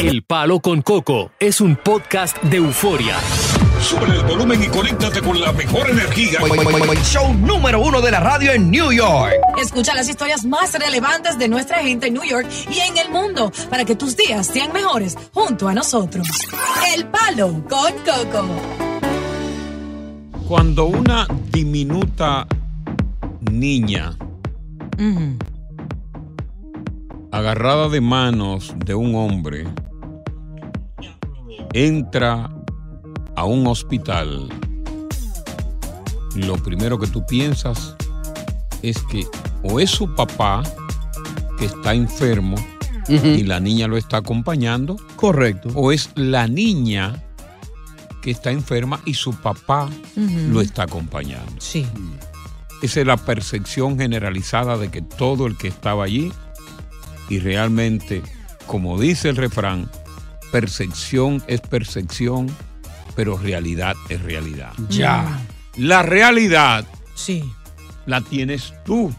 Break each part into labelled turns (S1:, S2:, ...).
S1: El Palo con Coco es un podcast de euforia.
S2: Sube el volumen y conéctate con la mejor energía.
S3: Show número uno de la radio en New York.
S4: Escucha las historias más relevantes de nuestra gente en New York y en el mundo para que tus días sean mejores junto a nosotros. El Palo con Coco.
S5: Cuando una diminuta niña agarrada de manos de un hombre entra a un hospital, lo primero que tú piensas es que o es su papá que está enfermo y la niña lo está acompañando,
S3: Correcto.
S5: o es la niña que está enferma y su papá lo está acompañando.
S4: Sí.
S5: Esa es la percepción generalizada de que todo el que estaba allí, y realmente, como dice el refrán, percepción es percepción, pero realidad es realidad.
S3: Ya.
S5: La realidad
S4: Sí.
S5: la tienes tú.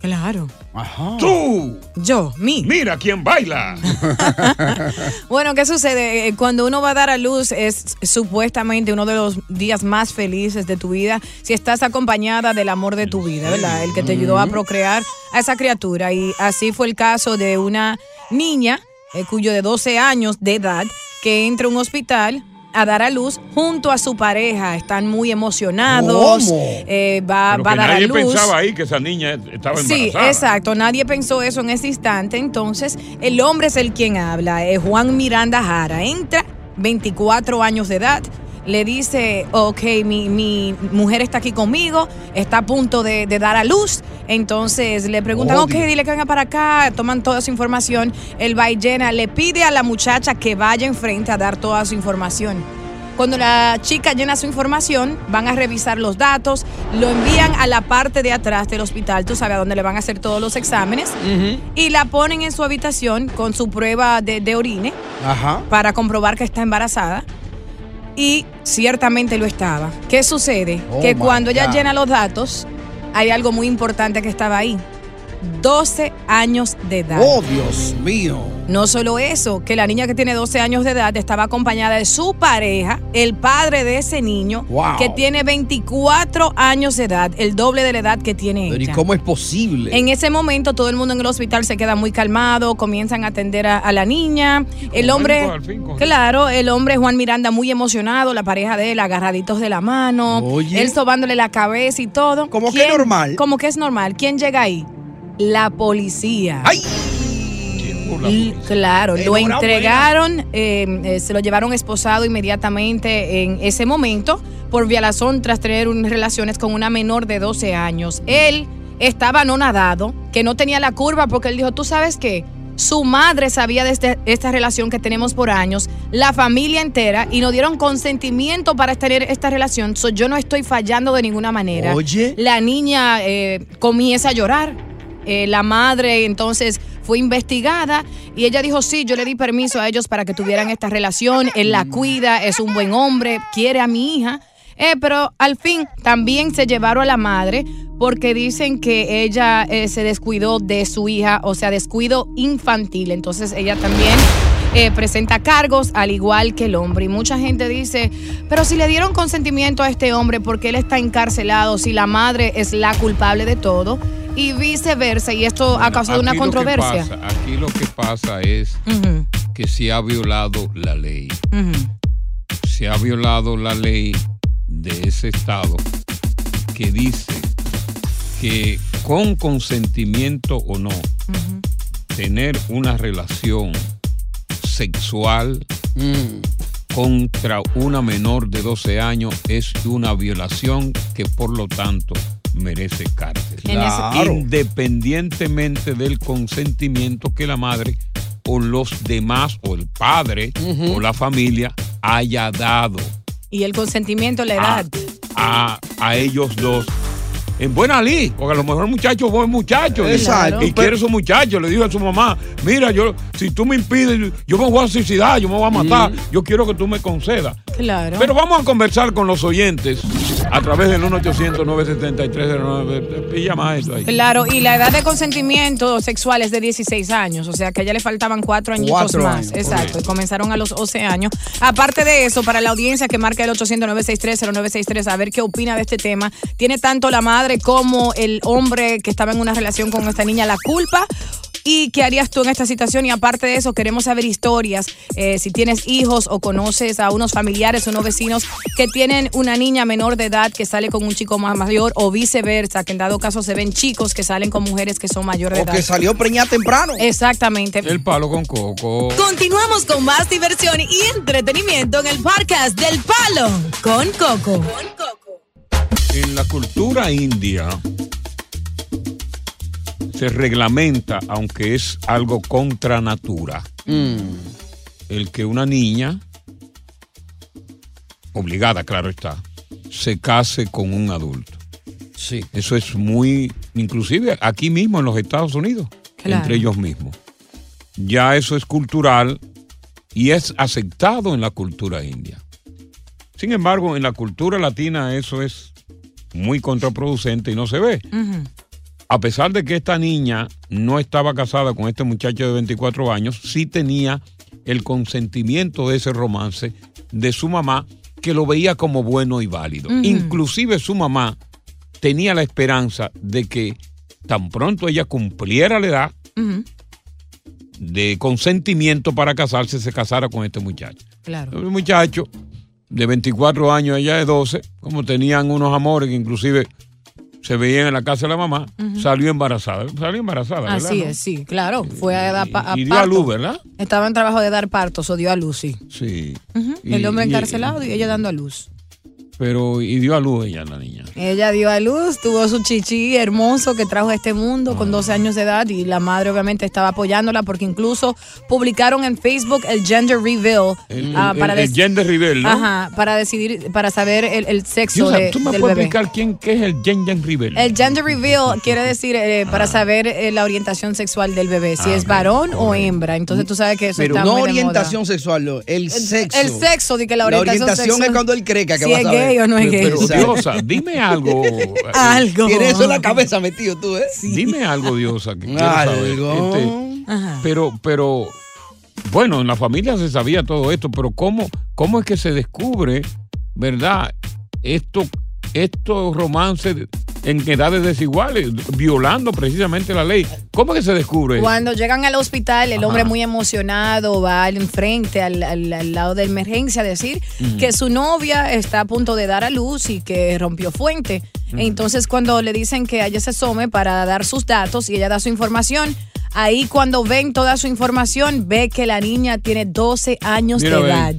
S4: Claro.
S3: Ajá.
S5: ¡Tú!
S4: Yo, mí.
S5: Mira quién baila.
S4: Bueno, ¿qué sucede? Eh, Cuando uno va a dar a luz es supuestamente uno de los días más felices de tu vida si estás acompañada del amor de tu vida, ¿verdad? El que te ayudó a procrear a esa criatura. Y así fue el caso de una niña eh, cuyo de 12 años de edad que entra a un hospital a dar a luz junto a su pareja. Están muy emocionados.
S3: ¿Cómo?
S4: Eh, va,
S5: Pero
S4: va a dar a
S5: nadie
S4: luz.
S5: pensaba ahí que esa niña estaba
S4: Sí,
S5: embarazada.
S4: exacto. Nadie pensó eso en ese instante. Entonces, el hombre es el quien habla. Es Juan Miranda Jara. Entra, 24 años de edad. Le dice, ok, mi, mi mujer está aquí conmigo, está a punto de, de dar a luz. Entonces le preguntan, ok, dile que venga para acá, toman toda su información. El va y llena, le pide a la muchacha que vaya enfrente a dar toda su información. Cuando la chica llena su información, van a revisar los datos, lo envían a la parte de atrás del hospital, tú sabes, a donde le van a hacer todos los exámenes, y la ponen en su habitación con su prueba de, de orine
S3: Ajá.
S4: para comprobar que está embarazada. Y ciertamente lo estaba. ¿Qué sucede?
S3: Oh,
S4: que cuando ella
S3: God.
S4: llena los datos, hay algo muy importante que estaba ahí. 12 años de edad.
S3: Oh, Dios mío.
S4: No solo eso, que la niña que tiene 12 años de edad estaba acompañada de su pareja, el padre de ese niño,
S3: Wow.
S4: que tiene 24 años de edad, el doble de la edad que tiene
S3: Pero ¿y
S4: ella.
S3: cómo es posible?
S4: En ese momento todo el mundo en el hospital se queda muy calmado, comienzan a atender a, a la niña. El hombre,
S5: al fin,
S4: claro, el hombre Juan Miranda muy emocionado, la pareja de él agarraditos de la mano,
S3: Oye.
S4: él sobándole la cabeza y todo.
S3: Como que
S4: ¿Quién-
S3: normal.
S4: Como que es normal. ¿Quién llega ahí? La policía.
S3: ¡Ay!
S5: ¿Quién por la
S4: L-
S5: policía?
S4: Claro, lo entregaron, eh, eh, se lo llevaron esposado inmediatamente en ese momento por violación tras tener un- relaciones con una menor de 12 años. Él estaba anonadado, que no tenía la curva porque él dijo, tú sabes qué, su madre sabía de este- esta relación que tenemos por años, la familia entera, y nos dieron consentimiento para tener esta relación. So, yo no estoy fallando de ninguna manera.
S3: Oye.
S4: La niña eh, comienza a llorar. Eh, la madre entonces fue investigada y ella dijo, sí, yo le di permiso a ellos para que tuvieran esta relación, él la cuida, es un buen hombre, quiere a mi hija. Eh, pero al fin también se llevaron a la madre porque dicen que ella eh, se descuidó de su hija, o sea, descuido infantil. Entonces ella también presenta cargos al igual que el hombre. Y mucha gente dice, pero si le dieron consentimiento a este hombre porque él está encarcelado, si la madre es la culpable de todo, y viceversa, y esto ha
S5: Bueno,
S4: causado una controversia.
S5: pasa- aquí lo que pasa es que se ha violado la ley. Se ha violado la ley de ese estado que dice que con consentimiento o no, tener una relación sexual
S3: Mm.
S5: contra una menor de 12 años es una violación que por lo tanto merece cárcel.
S3: Claro.
S5: Independientemente del consentimiento que la madre o los demás o el padre o la familia haya dado
S4: Y el consentimiento, la edad.
S5: a- a ellos dos. En buena ley, porque a lo mejor el muchacho es buen muchacho. y-
S3: Exacto,
S5: Y, quiere su muchacho. Le dijo a su mamá, mira, yo, si tú me impides, yo me voy a suicidar, yo me voy a matar. Yo quiero que tú me concedas.
S4: Claro.
S5: Pero vamos a conversar con los oyentes. A través del 1-800-973-09. Pilla más eso ahí.
S4: Claro, y la edad de consentimiento sexual es de 16 años, o sea que a ella le faltaban cuatro añitos
S3: Cuatro
S4: más.
S3: años,
S4: Exacto, y comenzaron a los 11 años. Aparte de eso, para la audiencia que marca el 800-963-0963, a ver qué opina de este tema, tiene tanto la madre como el hombre que estaba en una relación con esta niña la culpa. ¿Y qué harías tú en esta situación? Y aparte de eso, queremos saber historias. eh, si tienes hijos o conoces a unos familiares o unos vecinos que tienen una niña menor de edad que sale con un chico más mayor o viceversa, que en dado caso se ven chicos que salen con mujeres que son mayores de
S3: O
S4: edad.
S3: que salió preñada temprano.
S4: Exactamente.
S5: El palo con coco.
S6: Continuamos con más diversión y entretenimiento en el podcast del Palo con Coco.
S5: En la cultura india se reglamenta, aunque es algo contra natura, el que una niña, obligada, claro está, se case con un adulto.
S3: Sí.
S5: Eso es muy, inclusive aquí mismo en los Estados Unidos,
S4: Claro.
S5: entre ellos mismos. Ya eso es cultural y es aceptado en la cultura india. Sin embargo, en la cultura latina eso es muy contraproducente y no se ve. A pesar de que esta niña no estaba casada con este muchacho de 24 años, sí tenía el consentimiento de ese romance de su mamá, que lo veía como bueno y válido. Inclusive su mamá tenía la esperanza de que tan pronto ella cumpliera la edad de consentimiento para casarse, se casara con este muchacho.
S4: Claro.
S5: El muchacho de 24 años, ella de 12, como tenían unos amores que inclusive se veían en la casa de la mamá, salió embarazada. Salió embarazada.
S4: Así es, sí, claro. Fue a dar pa- a
S5: Y dio a luz, ¿verdad?
S4: Estaba en trabajo de dar partos o dio a luz, sí.
S5: Sí. Y-
S4: El hombre
S5: y-
S4: encarcelado y ella dando a luz.
S5: Pero, y dio a luz ella, la niña.
S4: Ella dio a luz, tuvo su chichi hermoso que trajo a este mundo con 12 años de edad y la madre obviamente estaba apoyándola porque incluso publicaron en Facebook el gender reveal
S5: El,
S4: ah,
S5: el-
S4: para
S5: el gender reveal, ¿no?
S4: Ajá, para decidir, para saber el, el sexo
S5: Diosa,
S4: de-
S5: ¿Tú me
S4: del
S5: puedes
S4: bebé.
S5: explicar quién qué es el gender reveal?
S4: El gender reveal quiere decir eh, para
S5: Ah.
S4: saber eh, la orientación sexual del bebé, si es varón o hembra. Entonces tú sabes que eso
S3: Pero
S4: está
S3: no
S4: muy de
S3: orientación sexual, no, el
S4: moda.
S3: sexo.
S4: El sexo, de que la
S3: La
S4: orientación,
S3: orientación
S4: sexual-
S3: es cuando él cree que
S4: si
S3: va a saber.
S4: Gay o no es gay.
S5: Pero. Diosa, dime algo.
S4: Algo.
S3: Tiene eso en la cabeza metido tú, ¿eh?
S5: Dime algo, Diosa, que quiero saber.
S3: Algo.
S5: Este, pero, pero, bueno, en la familia se sabía todo esto, pero ¿cómo, cómo es que se descubre, verdad, esto, estos romances en edades desiguales, violando precisamente la ley? ¿Cómo que se descubre?
S4: Cuando llegan al hospital, el
S5: Ajá.
S4: hombre muy emocionado va al enfrente, al, al- al lado de emergencia, a decir que su novia está a punto de dar a luz y que rompió fuente. Entonces, cuando le dicen que ella se asome para dar sus datos y ella da su información, ahí cuando ven toda su información, ve que la niña tiene 12 años
S5: Mira,
S4: de edad.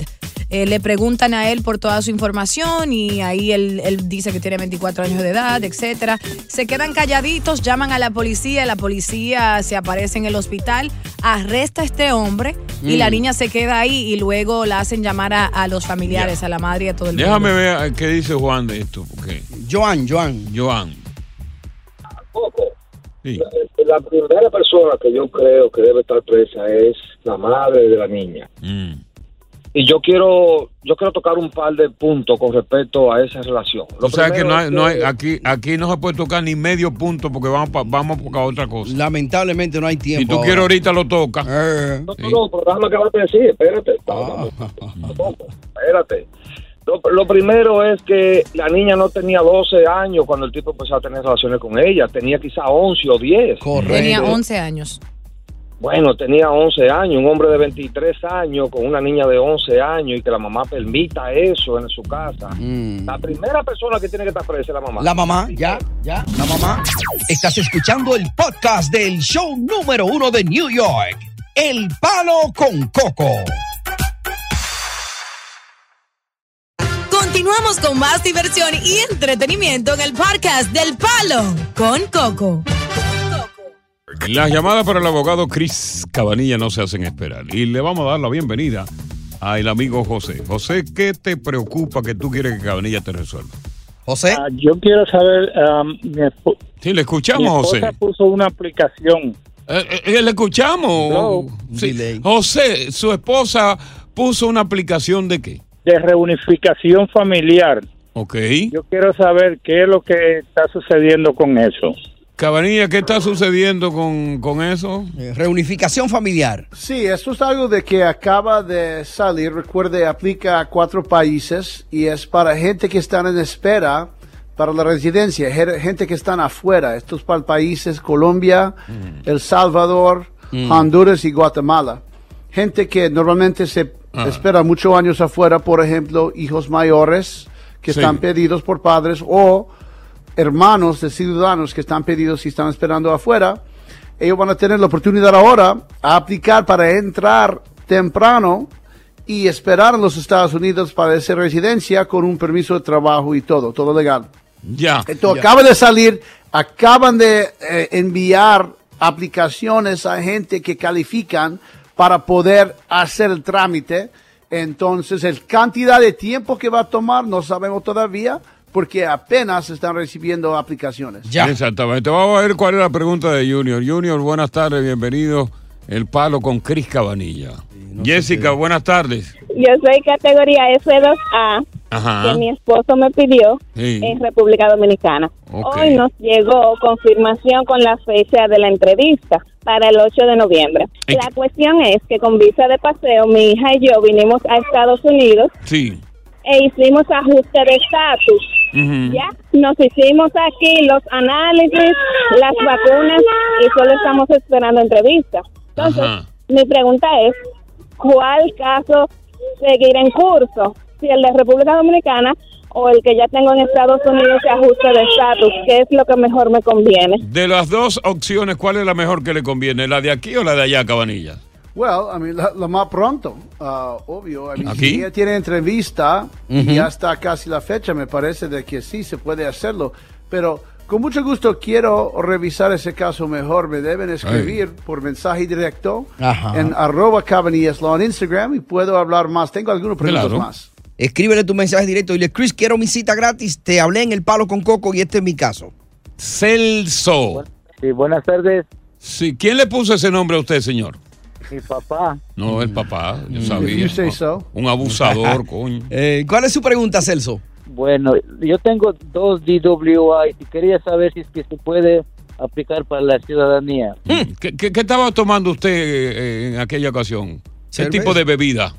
S4: Eh, le preguntan a él por toda su información y ahí él, él dice que tiene 24 años de edad, etcétera. Se quedan calladitos, llaman a la policía, la policía se aparece en el hospital, arresta a este hombre y la niña se queda ahí y luego la hacen llamar a, a los familiares, a la madre y a todo el
S5: Déjame
S4: mundo.
S5: ver eh, qué dice Juan de esto, porque
S3: Joan, Joan.
S5: Joan. Sí.
S7: la primera persona que yo creo que debe estar presa es la madre de la niña.
S5: Mm.
S7: Y yo quiero yo quiero tocar un par de puntos con respecto a esa relación. Lo
S5: O sea que no hay,
S7: es
S5: no hay,
S7: que-
S5: aquí, aquí no se puede tocar ni medio punto porque vamos pa- vamos a buscar otra cosa.
S3: Lamentablemente no hay tiempo.
S5: Si tú
S3: ahora.
S5: quieres ahorita lo tocas.
S3: Eh,
S7: No, no, no, pero déjame acabar de decir, espérate. Vamos, espérate. Lo, lo primero es que la niña no tenía 12 años cuando el tipo empezó a tener relaciones con ella, tenía quizá 11 o 10.
S3: correcto.
S4: Tenía 11 años.
S7: Bueno, tenía 11 años, un hombre de 23 años con una niña de 11 años y que la mamá permita eso en su casa.
S3: Mm.
S7: La primera persona que tiene que estar presa es la mamá.
S3: La mamá, ya, ya, la mamá. Estás escuchando el podcast del show número uno de New York, El Palo con Coco.
S6: Continuamos con más diversión y entretenimiento en el podcast del Palo con Coco.
S5: Las llamadas para el abogado Chris Cabanilla no se hacen esperar. Y le vamos a dar la bienvenida al amigo José. José, ¿qué te preocupa que tú quieres que Cabanilla te resuelva?
S3: José,
S8: Ah, yo quiero saber, um, mi,
S5: Sí, le
S8: mi
S5: escuchamos, José.
S8: esposa puso una aplicación.
S5: Eh, eh, eh, le escuchamos.
S8: No.
S5: Sí. José, su esposa puso una aplicación de qué?
S8: de reunificación familiar.
S5: Ok.
S8: Yo quiero saber qué es lo que está sucediendo con eso.
S5: Cabanilla, ¿qué está sucediendo con, con eso?
S3: Eh, Reunificación familiar.
S9: Sí, esto es algo de que acaba de salir. Recuerde, aplica a cuatro países y es para gente que están en espera para la residencia, gente que están afuera. Esto es para países Colombia, El Salvador,
S10: Mm.
S9: Honduras y Guatemala. Gente que normalmente se
S5: Ah.
S9: espera muchos años afuera, por ejemplo, hijos mayores que
S5: Sí.
S9: están pedidos por padres o hermanos de ciudadanos que están pedidos y están esperando afuera, ellos van a tener la oportunidad ahora a aplicar para entrar temprano y esperar en los Estados Unidos para esa residencia con un permiso de trabajo y todo, todo legal.
S5: Ya.
S9: Entonces, acaba de salir, acaban de eh, enviar aplicaciones a gente que califican para poder hacer el trámite. Entonces, el cantidad de tiempo que va a tomar no sabemos todavía porque apenas están recibiendo aplicaciones.
S5: Exactamente. Vamos a ver cuál es la pregunta de Junior. Junior, buenas tardes, bienvenido. El palo con Cris Cabanilla. Jessica, buenas tardes.
S11: Yo soy categoría F2A,
S5: Ajá.
S11: que mi esposo me pidió
S5: Sí.
S11: en República Dominicana. Hoy nos llegó confirmación con la fecha de la entrevista para el 8 de noviembre. La cuestión es que con visa de paseo, mi hija y yo vinimos a Estados Unidos
S5: Sí.
S11: e hicimos ajuste de estatus. Ya nos hicimos aquí los análisis, las vacunas y solo estamos esperando entrevista. Entonces,
S5: Ajá.
S11: mi pregunta es, ¿cuál caso seguirá en curso? Si el de República Dominicana o el que ya tengo en Estados Unidos de ajuste de estatus, ¿qué es lo que mejor me conviene?
S5: De las dos opciones, ¿cuál es la mejor que le conviene? ¿La de aquí o la de allá, Cabanilla?
S9: Well, I mean, la- lo más pronto, ah, obvio. I mean,
S5: ¿Aquí?
S9: Si ella tiene entrevista y ya está casi la fecha, me parece de que sí se puede hacerlo. Pero con mucho gusto quiero revisar ese caso mejor. Me deben escribir por mensaje directo
S3: Ajá.
S9: en arroba en Instagram y puedo hablar más. Tengo algunas preguntas
S3: Claro.
S9: más.
S3: Escríbele tu mensaje directo y dile, Chris, quiero mi cita gratis. Te hablé en el palo con Coco y este es mi caso.
S5: Celso.
S10: Sí, buenas tardes.
S5: Sí, ¿quién le puso ese nombre a usted, señor?
S10: Mi papá.
S5: No, el papá, yo
S3: Mm.
S5: sabía.
S3: If you say so.
S5: Un abusador, coño.
S3: Eh, ¿Cuál es su pregunta, Celso?
S10: Bueno, yo tengo dos DWI y quería saber si es que se puede aplicar para la ciudadanía.
S5: Mm, ¿Qué, qué- qué estaba tomando usted eh, en aquella ocasión? ¿Qué tipo de bebida?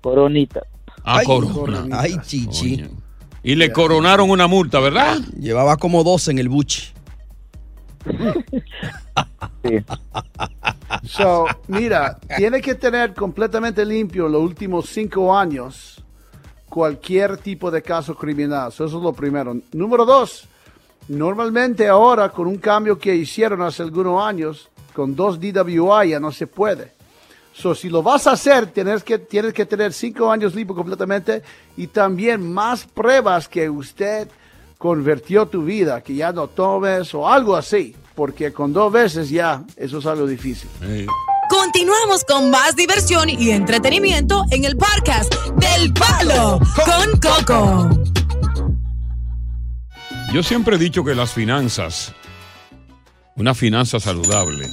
S10: Coronita.
S5: Ah,
S3: Ay,
S5: corona.
S3: Ay, chichi.
S5: Y le coronaron una multa, ¿verdad?
S3: Llevaba como 12 en el buche.
S9: So, mira, tiene que tener completamente limpio los últimos cinco años cualquier tipo de caso criminal. So, eso es lo primero. Número dos, normalmente ahora con un cambio que hicieron hace algunos años, con dos DWI ya no se puede. So, si lo vas a hacer, tienes que, tienes que tener cinco años limpio completamente y también más pruebas que usted convirtió tu vida, que ya no tomes o algo así, porque con dos veces ya eso es algo difícil.
S6: Continuamos con más diversión y entretenimiento en el podcast del Palo con Coco.
S5: Yo siempre he dicho que las finanzas, una finanza saludable,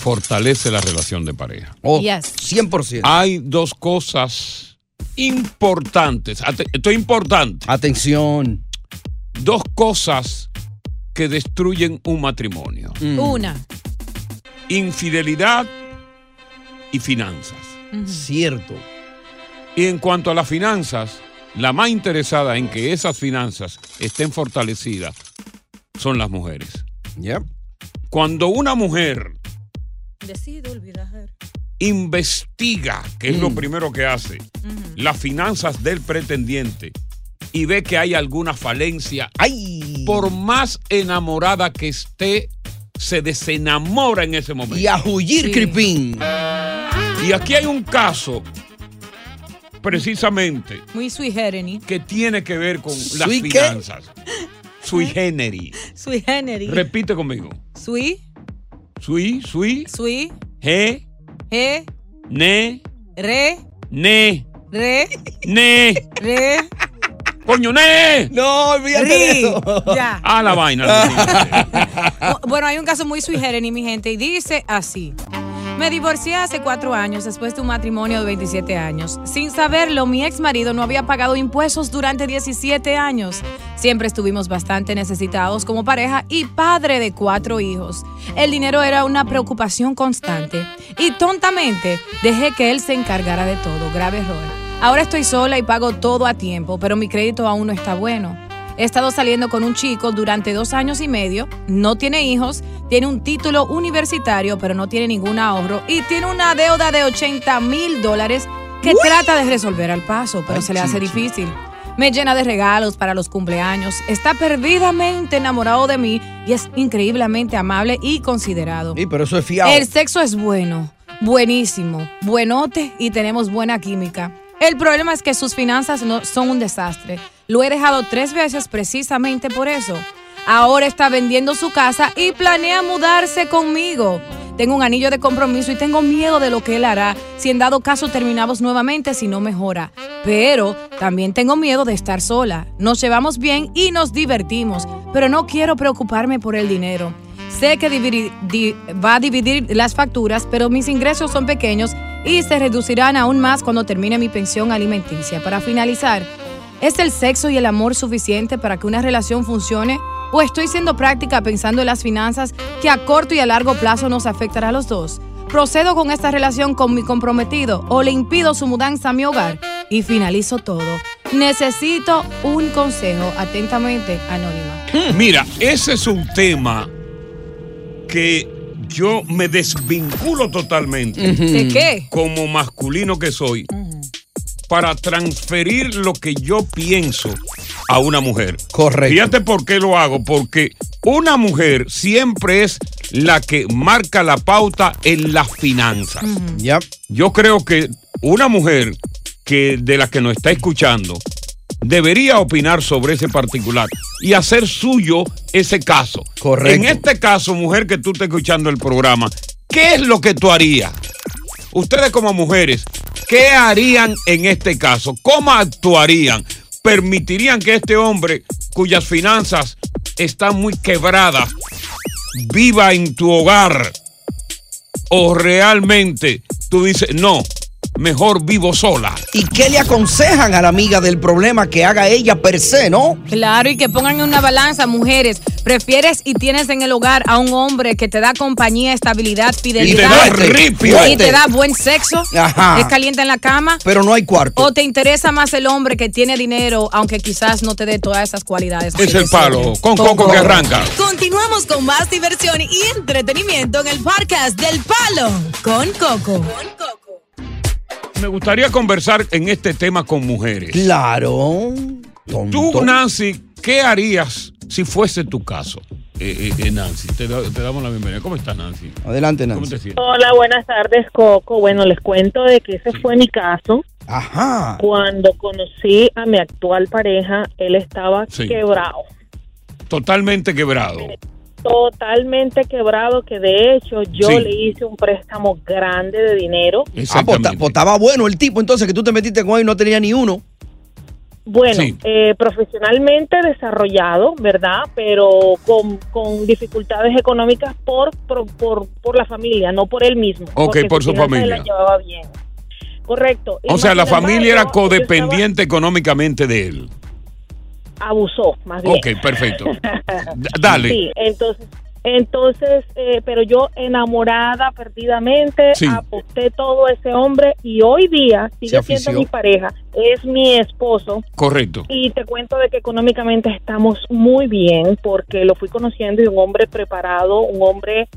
S5: fortalece la relación de pareja.
S3: Oh,
S4: Yes.
S3: 100%.
S5: Hay dos cosas importantes. Esto es importante.
S3: Atención.
S5: Dos cosas que destruyen un matrimonio.
S3: Mm.
S4: Una.
S5: Infidelidad y finanzas.
S3: Cierto.
S5: Y en cuanto a las finanzas, la más interesada en que esas finanzas estén fortalecidas son las mujeres. Cuando una mujer
S6: Decido olvidar.
S5: investiga, que es lo
S3: Mm.
S5: primero que hace, las finanzas del pretendiente y ve que hay alguna falencia, por más enamorada que esté, se desenamora en ese momento.
S3: Y a huyir, Cripín.
S5: Y aquí hay un caso, precisamente,
S4: Muy sui generis.
S5: que tiene que ver con las
S4: ¿Sui qué?
S5: finanzas. Sui generis.
S4: Sui generis.
S5: Repite conmigo.
S4: Sui,
S5: Sui, sui,
S4: sui,
S5: he,
S4: he,
S5: ne,
S4: re,
S5: ne,
S4: re,
S5: ne.
S4: re.
S5: ¡Coño, ne!
S3: No, olvídate de eso.
S4: Ya.
S5: Ah, la vaina.
S4: Bu- Bueno, hay un caso muy sui generis, mi gente, y dice así. Me divorcié hace cuatro años después de un matrimonio de 27 años. Sin saberlo, mi ex marido no había pagado impuestos durante 17 años. Siempre estuvimos bastante necesitados como pareja y padre de cuatro hijos. El dinero era una preocupación constante. Y tontamente dejé que él se encargara de todo. Grave error. Ahora estoy sola y pago todo a tiempo, pero mi crédito aún no está bueno. He estado saliendo con un chico durante dos años y medio, no tiene hijos, tiene un título universitario, pero no tiene ningún ahorro y tiene una deuda de 80 mil dólares que trata de resolver al paso, pero se le hace difícil. Me llena de regalos para los cumpleaños, está perdidamente enamorado de mí y es increíblemente amable y considerado.
S3: Sí, pero eso es fiado.
S4: El sexo es bueno, buenísimo, buenote y tenemos buena química. El problema es que sus finanzas no, son un desastre. Lo he dejado tres veces precisamente por eso. Ahora está vendiendo su casa y planea mudarse conmigo. Tengo un anillo de compromiso y tengo miedo de lo que él hará si en dado caso terminamos nuevamente si no mejora. Pero también tengo miedo de estar sola. Nos llevamos bien y nos divertimos, pero no quiero preocuparme por el dinero. Sé que va a dividir las facturas, pero mis ingresos son pequeños y se reducirán aún más cuando termine mi pensión alimenticia. Para finalizar, ¿es el sexo y el amor suficiente para que una relación funcione? ¿O estoy siendo práctica pensando en las finanzas que a corto y a largo plazo nos afectará a los dos? ¿Procedo con esta relación con mi comprometido o le impido su mudanza a mi hogar? Y finalizo todo. Necesito un consejo. Atentamente, Anónima.
S5: Mira, ese es un tema que yo me desvinculo totalmente.
S4: ¿De qué?
S5: Como masculino que soy, para transferir lo que yo pienso a una mujer.
S3: Correcto.
S5: Fíjate por qué lo hago, porque una mujer siempre es la que marca la pauta en las finanzas. Yo creo que una mujer que de la que nos está escuchando debería opinar sobre ese particular y hacer suyo ese caso.
S3: Correcto.
S5: En este caso, mujer que tú estás escuchando el programa, ¿qué es lo que tú harías? Ustedes como mujeres, ¿qué harían en este caso? ¿Cómo actuarían? ¿Permitirían que este hombre, cuyas finanzas están muy quebradas, viva en tu hogar? ¿O realmente tú dices, no, mejor vivo sola?
S3: ¿Y qué le aconsejan a la amiga del problema que haga ella per se, no?
S4: Claro, y que pongan en una balanza, mujeres. ¿Prefieres y tienes en el hogar a un hombre que te da compañía, estabilidad, fidelidad?
S3: da ripio.
S4: y te da buen sexo?
S3: Ajá.
S4: ¿Es caliente en la cama?
S3: Pero no hay cuarto.
S4: ¿O te interesa más el hombre que tiene dinero, aunque quizás no te dé todas esas cualidades?
S5: Es el palo, con
S4: Con
S5: coco que
S4: Coco.
S5: arranca.
S6: Continuamos con más diversión y entretenimiento en el podcast del Palo con Coco.
S5: Me gustaría conversar en este tema con mujeres.
S3: Claro.
S5: Tú, Nancy, ¿qué harías si fuese tu caso? Eh, eh, eh, Nancy, te, da- te damos la bienvenida. ¿Cómo estás, Nancy?
S3: Adelante,
S5: ¿Cómo
S3: Nancy.
S5: te sientes?
S12: Hola, buenas tardes, Coco. Bueno, les cuento de que ese fue mi caso.
S3: Ajá.
S12: Cuando conocí a mi actual pareja, él estaba
S5: Sí.
S12: quebrado,
S5: Totalmente quebrado.
S12: Totalmente quebrado, que de hecho yo
S3: Sí.
S12: le hice un préstamo grande de dinero.
S3: Ah, pues, ta- pues, estaba bueno el tipo, entonces que tú te metiste con él y no tenía ni uno.
S12: Bueno,
S3: Sí.
S12: eh, profesionalmente desarrollado, ¿verdad? Pero con, con dificultades económicas por, por, por, por la familia, no por él mismo.
S5: Ok,
S12: porque
S5: por su familia.
S12: las llevaba bien. Correcto. Y
S5: O sea, la familia era
S12: él estaba-
S5: codependiente económicamente de él.
S12: Abusó, más bien.
S5: Ok, perfecto. Dale.
S12: Sí, entonces, entonces, eh, pero yo enamorada perdidamente,
S5: Sí.
S12: aposté todo a ese hombre y hoy día sigue siendo mi pareja, es mi esposo.
S5: Correcto.
S12: Y te cuento de que económicamente estamos muy bien porque lo fui conociendo y un hombre preparado, un hombre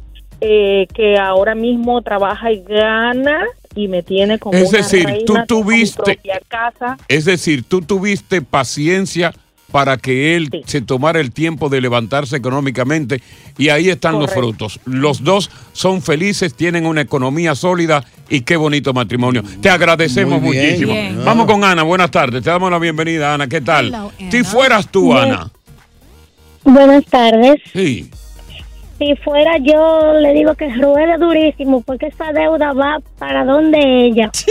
S12: eh, que ahora mismo trabaja y gana y me tiene como
S5: Es
S12: una
S5: decir,
S12: reina,
S5: tú tuviste-
S12: casa.
S5: Es decir, tú tuviste paciencia para que él se tomara el tiempo de levantarse económicamente y ahí están los frutos. Los dos son felices, tienen una economía sólida y qué bonito matrimonio. Te agradecemos
S3: Muy bien.
S5: muchísimo.
S3: Bien.
S5: Vamos con Ana, buenas tardes. Te damos la bienvenida, Ana. ¿Qué tal?
S13: Hello,
S5: Si fueras tú,
S13: Bien.
S5: Ana.
S13: Buenas tardes.
S5: Sí.
S13: Si fuera yo, le digo que ruede durísimo porque esa deuda va para donde ella.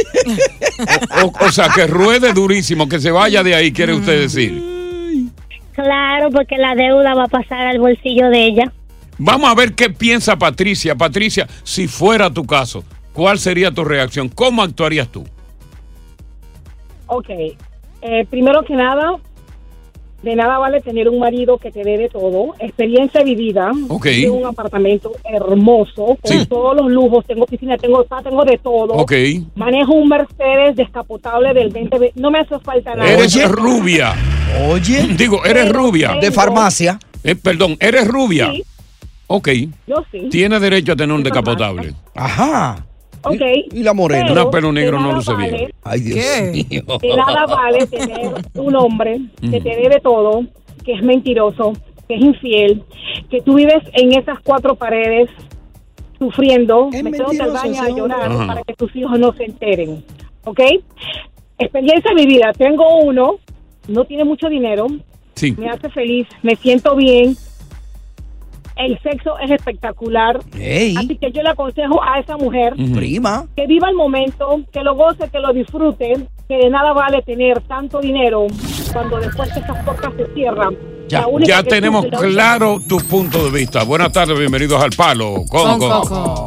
S5: O, o sea, que ruede durísimo, que se vaya de ahí, quiere usted decir.
S13: Claro, porque la deuda va a pasar al bolsillo de ella.
S5: Vamos a ver qué piensa Patricia. Patricia, si fuera tu caso, ¿cuál sería tu reacción? ¿Cómo actuarías tú?
S14: Ok, eh, primero que nada, de nada vale tener un marido que te dé de todo, experiencia vivida,
S5: Ok.
S14: tengo un apartamento hermoso, con
S5: Sí.
S14: todos los lujos, tengo piscina, tengo spa, tengo de todo,
S5: Ok.
S14: manejo un Mercedes descapotable del 20, no me hace falta nada.
S5: Eres rubia.
S3: Oye.
S5: Digo, eres
S14: Pero
S5: rubia.
S14: tengo- De
S3: farmacia.
S5: Eh, perdón, eres rubia.
S14: Sí.
S5: Ok.
S14: Yo sí.
S5: Tienes derecho a tener un decapotable.
S3: Ajá.
S14: Ok.
S3: ¿Y la morena?
S5: Una pelo negro no luce
S14: vale-
S5: bien.
S3: Ay, Dios mío.
S14: De nada vale tener un hombre que
S5: Mm.
S14: te dé de todo, que es mentiroso, que es infiel, que tú vives en esas cuatro paredes sufriendo, metiéndote al baño a llorar para que tus hijos no se enteren. ¿Ok? Experiencia vivida. Tengo uno, no tiene mucho dinero,
S5: Sí.
S14: me hace feliz, me siento bien. El sexo es espectacular.
S3: Ey.
S14: Así que yo le aconsejo a esa mujer
S3: Prima.
S14: que viva el momento, que lo goce, que lo disfrute, que de nada vale tener tanto dinero cuando después que esas puertas se cierran.
S5: Ya, ya tenemos claro tu punto de vista. Buenas tardes, bienvenidos al Palo con,
S15: Con
S5: Coco.